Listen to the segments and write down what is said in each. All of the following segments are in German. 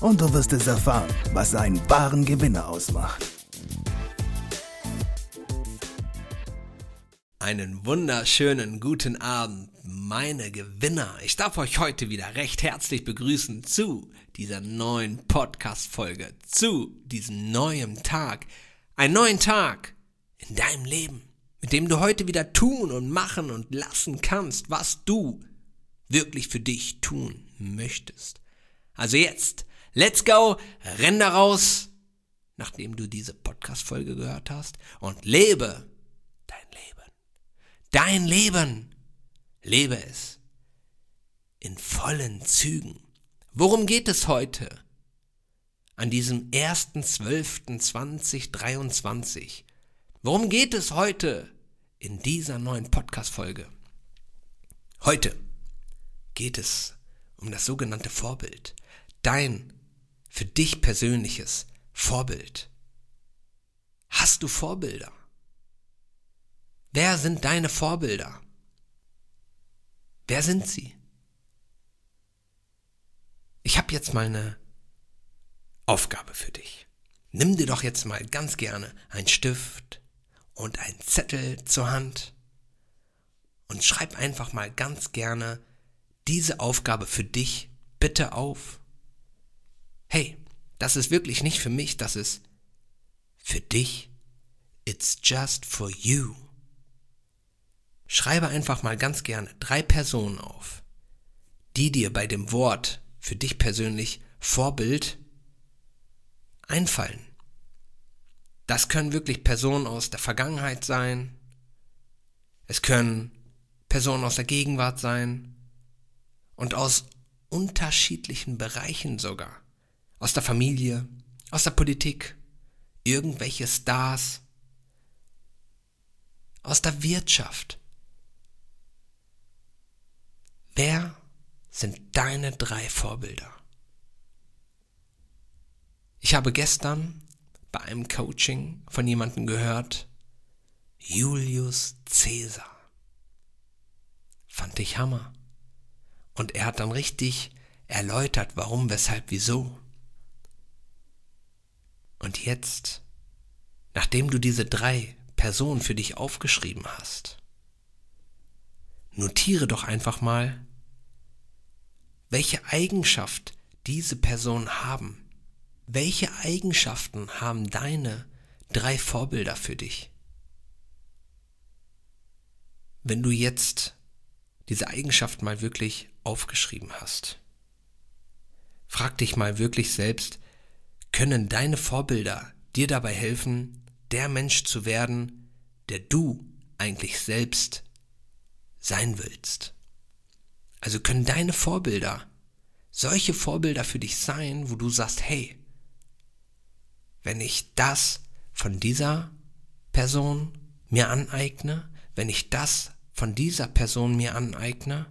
und du wirst es erfahren, was einen wahren Gewinner ausmacht. Einen wunderschönen guten Abend, meine Gewinner. Ich darf euch heute wieder recht herzlich begrüßen zu dieser neuen Podcast-Folge, zu diesem neuen Tag. Ein neuen Tag in deinem Leben, mit dem du heute wieder tun und machen und lassen kannst, was du wirklich für dich tun möchtest. Also jetzt, let's go, renn da raus, nachdem du diese Podcast-Folge gehört hast und lebe dein Leben. Dein Leben. Lebe es. In vollen Zügen. Worum geht es heute? An diesem 1.12.2023. Worum geht es heute in dieser neuen Podcast-Folge? Heute geht es um das sogenannte Vorbild. Dein, für dich persönliches Vorbild. Hast du Vorbilder? Wer sind deine Vorbilder? Wer sind sie? Ich habe jetzt mal eine Aufgabe für dich. Nimm dir doch jetzt mal ganz gerne einen Stift und einen Zettel zur Hand und schreib einfach mal ganz gerne diese Aufgabe für dich bitte auf. Hey, das ist wirklich nicht für mich, das ist für dich. It's just for you. Schreibe einfach mal ganz gerne drei Personen auf, die dir bei dem Wort für dich persönlich Vorbild einfallen. Das können wirklich Personen aus der Vergangenheit sein. Es können Personen aus der Gegenwart sein und aus unterschiedlichen Bereichen sogar. Aus der Familie, aus der Politik, irgendwelche Stars, aus der Wirtschaft. Wer sind deine drei Vorbilder? Ich habe gestern bei einem Coaching von jemandem gehört, Julius Caesar. Fand ich Hammer. Und er hat dann richtig erläutert, warum, weshalb, wieso. Und jetzt, nachdem du diese drei Personen für dich aufgeschrieben hast, notiere doch einfach mal, welche Eigenschaft diese Personen haben. Welche Eigenschaften haben deine drei Vorbilder für dich? Wenn du jetzt diese Eigenschaft mal wirklich aufgeschrieben hast. Frag dich mal wirklich selbst, können deine Vorbilder dir dabei helfen, der Mensch zu werden, der du eigentlich selbst sein willst? Also können deine Vorbilder solche Vorbilder für dich sein, wo du sagst, hey, wenn ich das von dieser Person mir aneigne, wenn ich das von dieser Person mir aneigne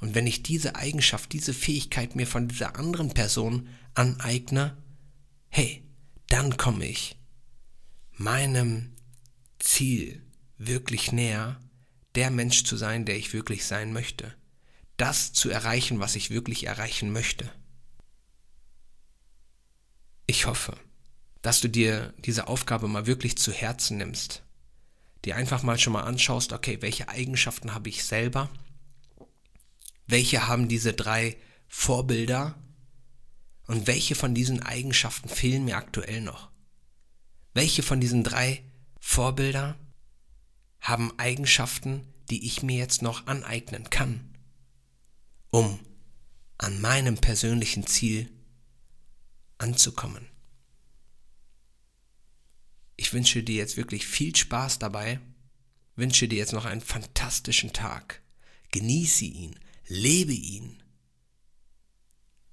und wenn ich diese Eigenschaft, diese Fähigkeit mir von dieser anderen Person aneigne, hey, dann komme ich meinem Ziel wirklich näher, der Mensch zu sein, der ich wirklich sein möchte. Das zu erreichen, was ich wirklich erreichen möchte. Ich hoffe, dass du dir diese Aufgabe mal wirklich zu Herzen nimmst dir einfach mal schon mal anschaust, okay, welche Eigenschaften habe ich selber? Welche haben diese drei Vorbilder? Und welche von diesen Eigenschaften fehlen mir aktuell noch? Welche von diesen drei Vorbilder haben Eigenschaften, die ich mir jetzt noch aneignen kann, um an meinem persönlichen Ziel anzukommen? Ich wünsche dir jetzt wirklich viel Spaß dabei, wünsche dir jetzt noch einen fantastischen Tag. Genieße ihn, lebe ihn.